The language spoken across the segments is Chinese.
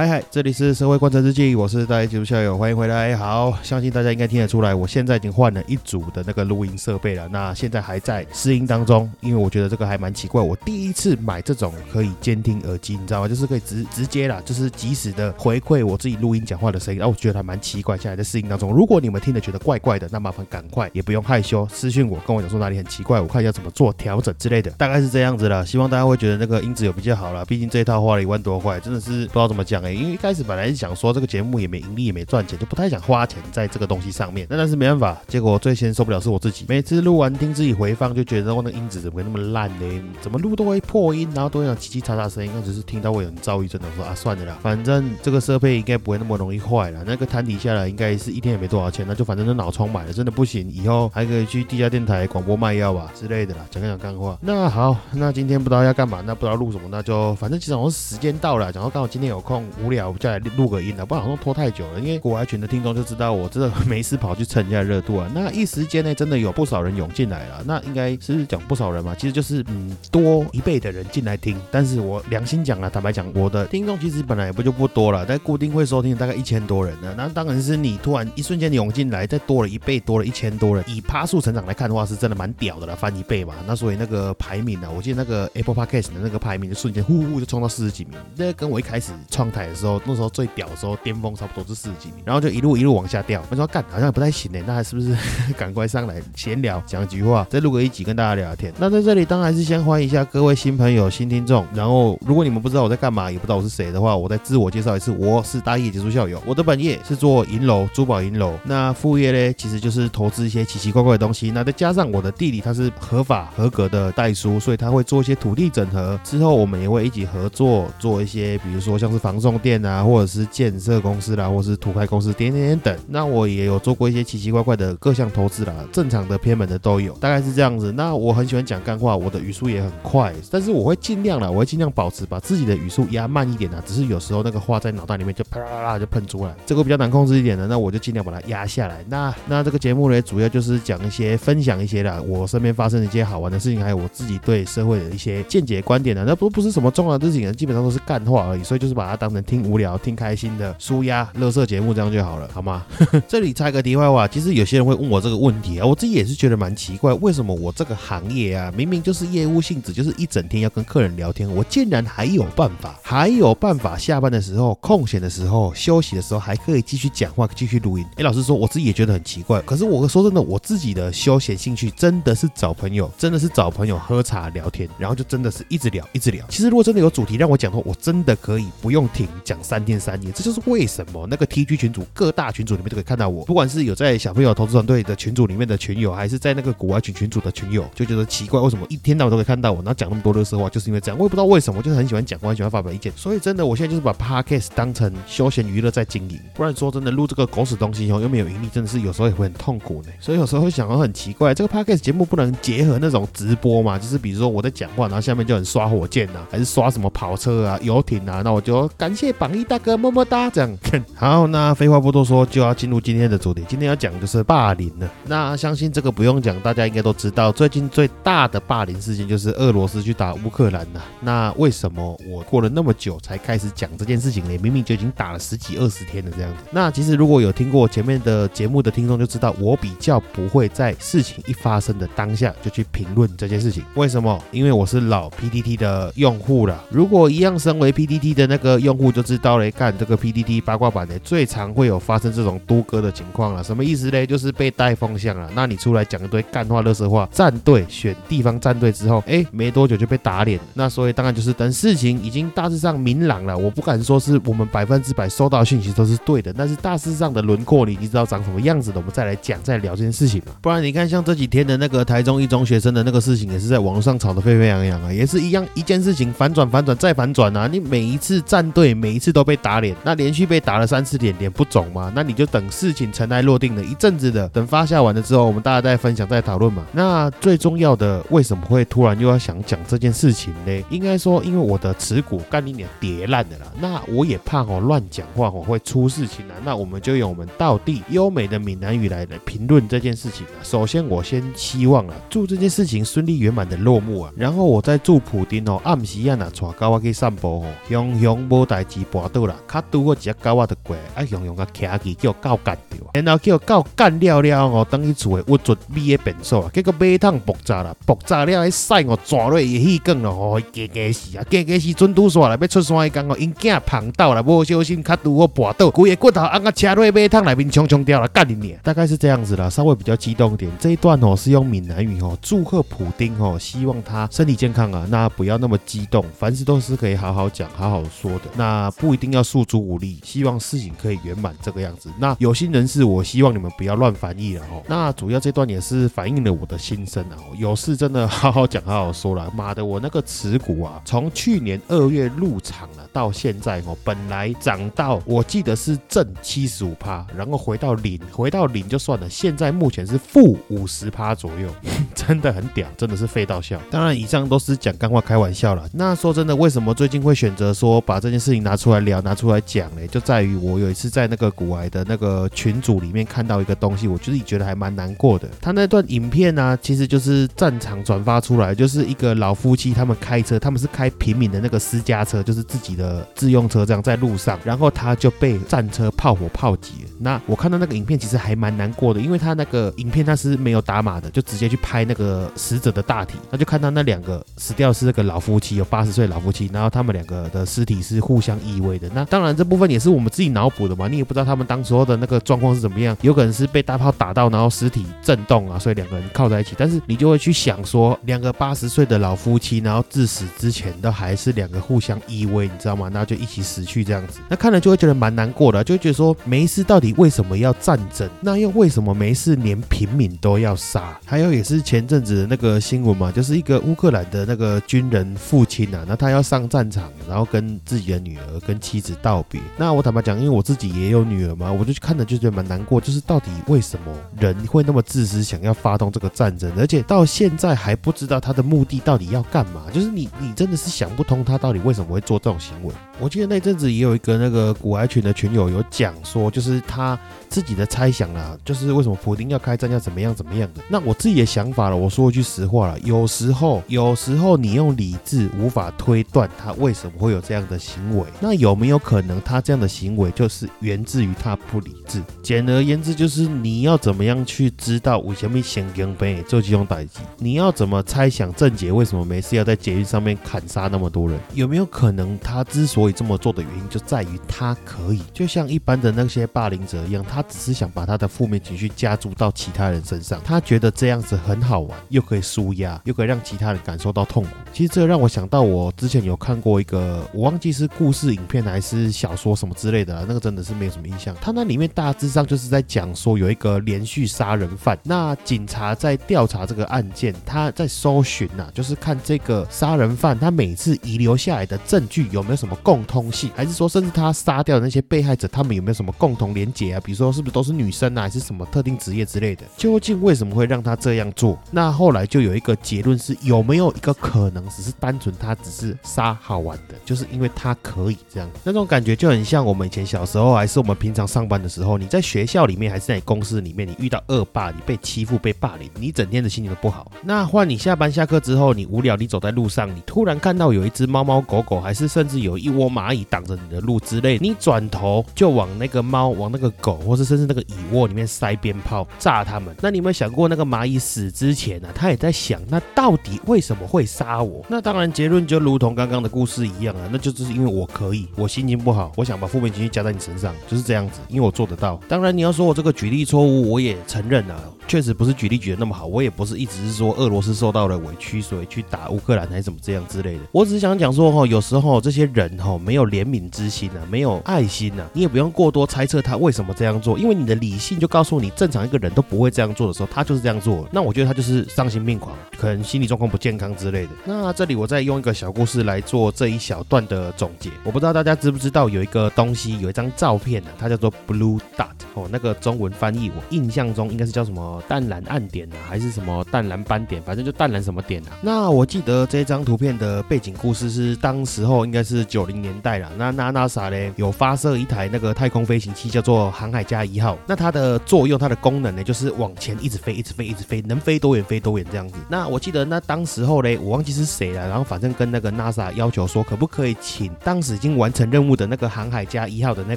嗨嗨，这里是社会观察日记，我是大家节目校友，欢迎回来。好，相信大家应该听得出来，我现在已经换了一组的那个录音设备了。那现在还在试音当中，因为我觉得这个还蛮奇怪。我第一次买这种可以监听耳机，你知道吗？就是可以直直接啦，就是及时的回馈我自己录音讲话的声音。然后我觉得还蛮奇怪，现在在试音当中。如果你们听得觉得怪怪的，那麻烦赶快，也不用害羞，私信我跟我讲说哪里很奇怪，我看一下怎么做调整之类的，大概是这样子了。希望大家会觉得那个音质有比较好了，毕竟这一套花了一万多块，真的是不知道怎么讲哎。因为一开始本来是想说这个节目也没盈利也没赚钱，就不太想花钱在这个东西上面。那但是没办法，结果最先受不了是我自己。每次录完听自己回放，就觉得我那音质怎么会那么烂呢？怎么录都会破音，然后都会有叽叽喳喳声音，那只是听到会很躁郁症的。我说啊，算了啦，反正这个设备应该不会那么容易坏了。那个摊底下来应该是一天也没多少钱，那就反正那脑充买了，真的不行，以后还可以去地下电台广播卖药吧之类的啦，讲讲干话。那好，那今天不知道要干嘛，那不知道录什么，那就反正其实我时间到了，讲说刚好今天有空无聊，就来录个音了，不然好像拖太久了。因为国外群的听众就知道我真的没事跑去蹭一下热度啊。那一时间内真的有不少人涌进来了，那应该是讲不少人嘛，其实就是嗯多一倍的人进来听。但是我良心讲啊，坦白讲，我的听众其实本来也不就不多了，但固定会收听大概一千多人呢。那当然是你突然一瞬间涌进来，再多了一倍，多了一千多人，以趴数成长来看的话，是真的蛮屌的了，翻一倍嘛。那所以那个排名呢，我记得那个 Apple Podcast 的那个排名就瞬间呼呼就冲到四十几名，那跟我一开始创台的时候，那时候最屌的时候巅峰差不多是四十几名，然后就一路一路往下掉。我说干好像不太行呢，那还是不是 赶快上来闲聊讲几句话，再录个一集跟大家聊聊天。那在这里当然是先欢迎一下各位新朋友、新听众。然后如果你们不知道我在干嘛，也不知道我是谁的话，我再自我介绍一次，我是大业结束校友。我的本业是做银楼、珠宝银楼，那副业呢，其实就是投资一些奇奇怪怪的东西。那再加上我的弟弟他是合法合格的代书，所以他会做一些土地整合。之后我们也会一起合作做一些，比如说像是房送店啊，或者是建设公司啦，或是土开公司点点点等。那我也有做过一些奇奇怪怪的各项投资啦，正常的偏门的都有，大概是这样子。那我很喜欢讲干话，我的语速也很快，但是我会尽量啦，我会尽量保持把自己的语速压慢一点啊。只是有时候那个话在脑袋里面就啪啦啦啦就喷出来，这个比较难控制一点的，那我就尽量把它压下来。那那这个节目呢，主要就是讲一些分享一些啦，我身边发生的一些好玩的事情，还有我自己对社会的一些见解观点啊。那不不是什么重要的事情，基本上都是干话而已，所以就是把它当成听无聊、听开心的舒压、乐色节目这样就好了，好吗？这里插个题外话，其实有些人会问我这个问题啊，我自己也是觉得蛮奇怪，为什么我这个行业啊，明明就是业务性质，就是一整天要跟客人聊天，我竟然还有办法，还有办法下班的时候、空闲的时候、休息的时候，还可以继续讲话、继续录音。哎，老实说，我自己也觉得很奇怪。可是我说真的，我自己的休闲兴趣真的是找朋友，真的是找朋友喝茶聊天，然后就真的是一直聊、一直聊。其实如果真的有主题让我讲的话，我真的可以不用停讲三天三夜。这就是为什么那个 TG 群组各大群组里面都可以看到我，不管是有在小朋友投资团队的群组里面的群友，还是在那个国外群群组的群友，就觉得奇怪，为什么一天到晚都可以看到我，然后讲那么多乐色话，就是因为这样。我也不知道为什么，就是很喜欢讲我，很喜欢发表意见。所以真的，我现在就是把 Podcast 当成休闲娱乐在经营。不然说真的，录这个狗屎东西哦，又没有盈利，真的是有时候也会很痛苦呢。所以有时候会想到很奇怪，这个 Podcast 节目不能结合那种直播嘛？就是比如说我在讲话，然后下面就很刷火箭呐，还是刷什么跑车啊、游艇啊？那我就感谢榜一大哥，么么哒，这样。好，那废话不多说，就要进入今天的主题。今天要讲的是霸凌了。那相信这个不用讲，大家应该都知道，最近最大的霸凌事件就是俄罗斯去打乌克兰呐。那为什么我过了那么久才开始讲这件事情呢？明明就已经打了十几二十天了这样子。那其实如果有听过前面的节目的听众就知道，我比较不会在事情一发生的当下就去评论这件事情。为什么？因为我是老 PTT 的用户了。如果一样身为 PTT 的那个用户就知道嘞，干这个 PTT 八卦版的最常会有发生这种多哥的情况了。什么意思嘞？就是被带风向了。那你出来讲一堆干话、乐色话，站队选地方站队之后，哎，没多久就被打脸。那所以当然就是等事情已经大致上明朗了，我不敢说是我们百分之百收到讯息都是对的，但是大致上的轮廓你已经知道长什么样子了，我们再来讲、再聊这件事情嘛。不然你看，像这几天的那个台中一中学生的那个事情，也是在网上吵得沸沸扬扬啊，也是一样一件事情反转、反转再反转啊。你每一次站队，每一次都被打脸，那连续被打了三次脸，脸不肿吗？那你就等事情尘埃落定了一阵子的，等发酵完了之后，我们大家再分享再讨论嘛。那最重要的，为什么会突然又要想讲这件事情呢？应该说，因为我的持股干你脸跌烂的啦，那我也怕哦乱讲话哦会出事情啊。那我们就用我们道地优美的闽南语来来评论这件事情啊。首先，我先希望啊，祝这件事情顺利圆满的落幕啊。然后我再祝普丁哦，暗时啊那带狗仔去散步哦，熊熊无代志跋倒啦，卡拄我一只狗仔就过，啊熊熊甲徛起叫狗干掉，然后叫狗干了了哦，等于厝的屈准米的变数啊，结果马桶爆炸啦，爆炸了，迄屎哦抓落伊气管咯，哦，加加死啊，加加死准拄煞啦，要出山迄工哦，因囝碰到啦，无小心卡拄我跋倒，规个骨头按个车落马桶内面冲冲掉了，干你娘！大概是这样子啦，稍微比较激动一点。这一段哦是用闽南语哦，祝贺普丁哦，希望他身体健康啊，那不要那么激动，凡事都是可以好好讲、好好说的，那不一定要诉诸武力，希望事情可以圆满这个样子。那有心人士，我希望你们不要乱翻译了哦。那主要这段也是反映了我的心声啊，有事真的好好讲、好好说了。妈的，我那个持股啊，从去年二月入场了，到现在哦，本来涨到我记得是正七十五趴，然后回到零，回到零就算了，现在目前是负五十趴左右，真的很屌，真的是废到笑。当然，以上都是讲干话、开玩笑了。那说真的，为什么最近会选择说把这件事情拿出来聊、拿出来讲呢？就在于我有一次在那个古癌的那个群组里面看到一个东西，我自己觉得还蛮难过的。他那段影片呢，其实就是战场转发出来，就是一个老夫妻他们开车，他们是开平民的那个私家车，就是自己的自用车，这样在路上，然后他就被战车炮火炮击。那我看到那个影片，其实还蛮难过的，因为他那个影片他是没有打码的，就直接去拍那个死者的大体，那就看到那两个死掉是那个老夫妻，有八十岁老夫妻，然后他们两个的尸体是互相相依偎的。那当然这部分也是我们自己脑补的嘛，你也不知道他们当时候的那个状况是怎么样，有可能是被大炮打到，然后尸体震动啊，所以两个人靠在一起。但是你就会去想说，两个八十岁的老夫妻，然后至死之前都还是两个互相依偎，你知道吗？那就一起死去这样子，那看了就会觉得蛮难过的，就会觉得说没事，到底为什么要战争？那又为什么没事连平民都要杀？还有也是前阵子的那个新闻嘛，就是一个乌克兰的那个军人父亲啊，那他要上战场，然后跟自己的女儿跟妻子道别。那我坦白讲，因为我自己也有女儿嘛，我就看着就觉得蛮难过，就是到底为什么人会那么自私，想要发动这个战争，而且到现在还不知道他的目的到底要干嘛？就是你你真的是想不通他到底为什么会做这种行为。我记得那阵子也有一个那个古埃群的群友有讲说，就是他自己的猜想啦，就是为什么普丁要开战要怎么样怎么样的。那我自己的想法了，我说一句实话了，有时候有时候你用理智无法推断他为什么会有这样的行为，那有没有可能他这样的行为就是源自于他不理智？简而言之，就是你要怎么样去知道为什么先跟被做这种打击？你要怎么猜想郑杰为什么没事要在捷运上面砍杀那么多人？有没有可能他之所以这么做的原因，就在于他可以，就像一般的那些霸凌者一样，他只是想把他的负面情绪加注到其他人身上，他觉得这样子很好玩，又可以舒压，又可以让其他人感受到痛苦。其实这让我想到，我之前有看过一个，我忘记是故事影片还是小说什么之类的，那个真的是没有什么印象。他那里面大致上就是在讲说，有一个连续杀人犯，那警察在调查这个案件，他在搜寻呐，就是看这个杀人犯他每次遗留下来的证据有没有什么共通性，还是说甚至他杀掉那些被害者，他们有没有什么共同连结啊？比如说是不是都是女生啊，还是什么特定职业之类的？究竟为什么会让他这样做？那后来就有一个结论是，有没有一个可能，只是单纯他只是杀好玩的，就是因为他可以这样。那种感觉就很像我们以前小时候，还是我们平常上班的时候，你在学校里面还是在你公司里面，你遇到恶霸，你被欺负、被霸凌，你整天的心情都不好。那换你下班下课之后，你无聊，你走在路上，你突然看到有一只猫猫狗狗，还是甚至有一窝蚂蚁挡着你的路之类，你转头就往那个猫、往那个狗，或是甚至那个蚁窝里面塞鞭炮炸它们。那你有没有想过，那个蚂蚁死之前呢，它也在想，那到底为什么会杀我？那当然结论就如同刚刚的故事一样啊，那就是因为我可以，我心情不好，我想把负面情绪加在你身上，就是这样子，因为我做得到。当然你要说我这个举例错误，我也承认啊。确实不是举例举的那么好，我也不是一直是说俄罗斯受到了委屈，所以去打乌克兰还是怎么这样之类的。我只是想讲说哈，有时候这些人哈哦没有怜悯之心啊，没有爱心啊，你也不用过多猜测他为什么这样做，因为你的理性就告诉你，正常一个人都不会这样做的时候，他就是这样做。那我觉得他就是丧心病狂，可能心理状况不健康之类的。那这里我再用一个小故事来做这一小段的总结。我不知道大家知不知道有一个东西，有一张照片呢，它叫做 Blue Dot 哦，那个中文翻译我印象中应该是叫什么淡蓝暗点啊，还是什么淡蓝斑点，反正就淡蓝什么点啊。那我记得这张图片的背景故事是当时候应该是九零年代了。那那 NASA 呢有发射一台那个太空飞行器叫做航海家一号，那它的作用、它的功能呢，就是往前一直飞、一直飞、一直飞，能飞多远飞多远这样子。那我记得那当时候呢，我忘记是谁了，然后反正跟那个 NASA 要求说，可不可以请当时已经完成任务的那个航海家一号的那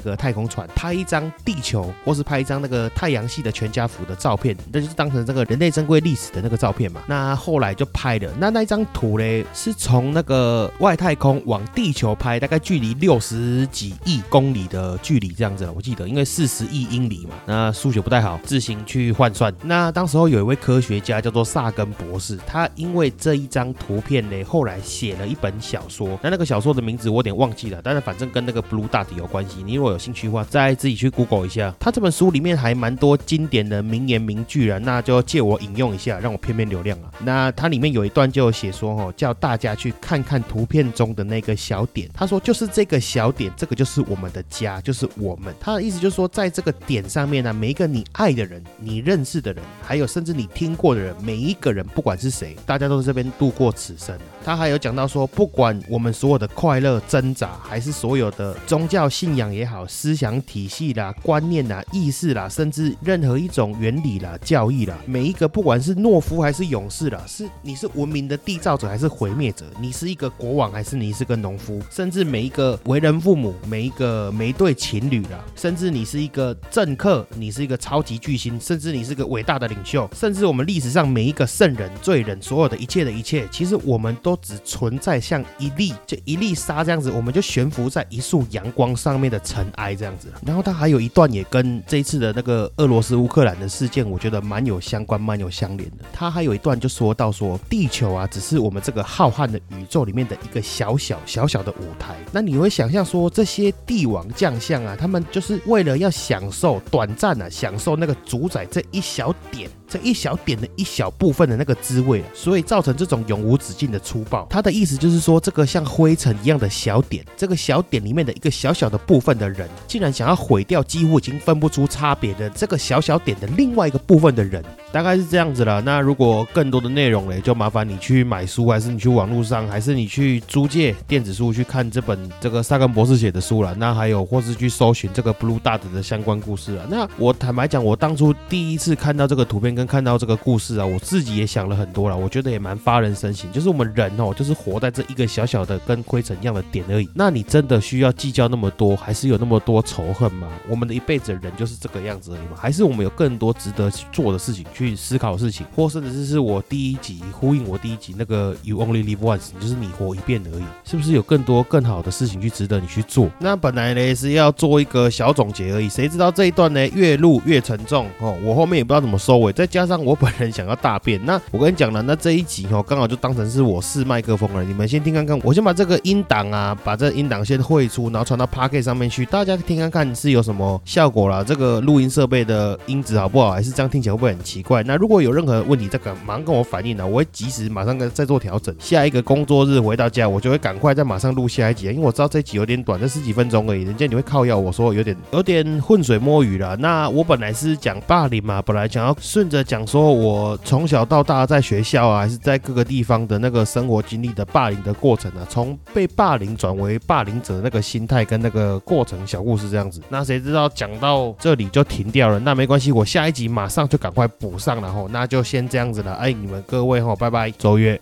个太空船拍一张地球，或是拍一张那个太阳系的全家福的照片，那就是当成这个人类珍贵历史的那个照片嘛。那后来就拍的，那那一张图呢，是从那个外太空往地球拍，大概在距离六十几亿公里的距离这样子。我记得，因为四十亿英里嘛，那数学不太好，自行去换算。那当时候有一位科学家叫做萨根博士，他因为这一张图片呢，后来写了一本小说。那那个小说的名字我有点忘记了，但是反正跟那个 Blue Dot 有关系。你如果有兴趣的话，再自己去 Google 一下。他这本书里面还蛮多经典的名言名句啊，那就借我引用一下，让我骗骗流量啊。那它里面有一段就写说，哦，叫大家去看看图片中的那个小点。他说，就是这个小点，这个就是我们的家，就是我们。他的意思就是说，在这个点上面呢，每一个你爱的人、你认识的人，还有甚至你听过的人，每一个人，不管是谁，大家都在这边度过此生。他还有讲到说，不管我们所有的快乐挣扎，还是所有的宗教信仰也好、思想体系啦、观念啦、意识啦，甚至任何一种原理啦、教义啦，每一个不管是懦夫还是勇士啦，是你是文明的缔造者还是毁灭者，你是一个国王还是你是个农夫，甚至每一个为人父母、每一个每一对情侣啦，甚至你是一个政客，你是一个超级巨星，甚至你是个伟大的领袖，甚至我们历史上每一个圣人、罪人，所有的一切的一切，其实我们都只存在像一粒就一粒沙这样子，我们就悬浮在一束阳光上面的尘埃这样子。然后他还有一段也跟这一次的那个俄罗斯乌克兰的事件，我觉得蛮有相关、蛮有相连的。他还有一段就说到说，地球啊，只是我们这个浩瀚的宇宙里面的一个小小小小的舞台。那你会想象说，这些帝王将相啊，他们就是为了要享受短暂的，享受那个主宰这一小点。这一小点的一小部分的那个滋味，所以造成这种永无止境的粗暴。他的意思就是说，这个像灰尘一样的小点，这个小点里面的一个小小的部分的人，竟然想要毁掉几乎已经分不出差别的这个小小点的另外一个部分的人，大概是这样子了。那如果更多的内容嘞，就麻烦你去买书，还是你去网络上，还是你去租借电子书去看这本这个萨根博士写的书了。那还有或是去搜寻这个 Blue Dot 的相关故事啊。那我坦白讲，我当初第一次看到这个图片跟看到这个故事啊，我自己也想了很多了，我觉得也蛮发人深省。就是我们人哦，就是活在这一个小小的跟灰尘一样的点而已。那你真的需要计较那么多，还是有那么多仇恨吗？我们的一辈子人就是这个样子而已吗？还是我们有更多值得去做的事情，去思考事情，或甚至是是我第一集呼应我第一集那个 You Only Live Once，就是你活一遍而已，是不是有更多更好的事情去值得你去做？那本来呢是要做一个小总结而已，谁知道这一段呢越录越沉重哦，我后面也不知道怎么收尾，再加上我本人想要大便，那我跟你讲了，那这一集哦刚好就当成是我试麦克风了，你们先听看看，我先把这个音档啊，把这音档先汇出，然后传到 p a c k e t 上面去，大家听看看是有什么效果啦，这个录音设备的音质好不好，还是这样听起来会不会很奇怪？那如果有任何问题，再赶马上跟我反映啊，我会及时马上跟再做调整。下一个工作日回到家，我就会赶快再马上录下一集，因为我知道这一集有点短，这十几分钟而已，人家你会靠要我说有点有点浑水摸鱼了。那我本来是讲霸凌嘛，本来想要顺着讲说我从小到大在学校啊，还是在各个地方的那个生活经历的霸凌的过程啊，从被霸凌转为霸凌者那个心态跟那个过程小故事这样子。那谁知道讲到这里就停掉了？那没关系，我下一集马上就赶快补上，然后那就先这样子了。爱，你们各位哈，拜拜，周月。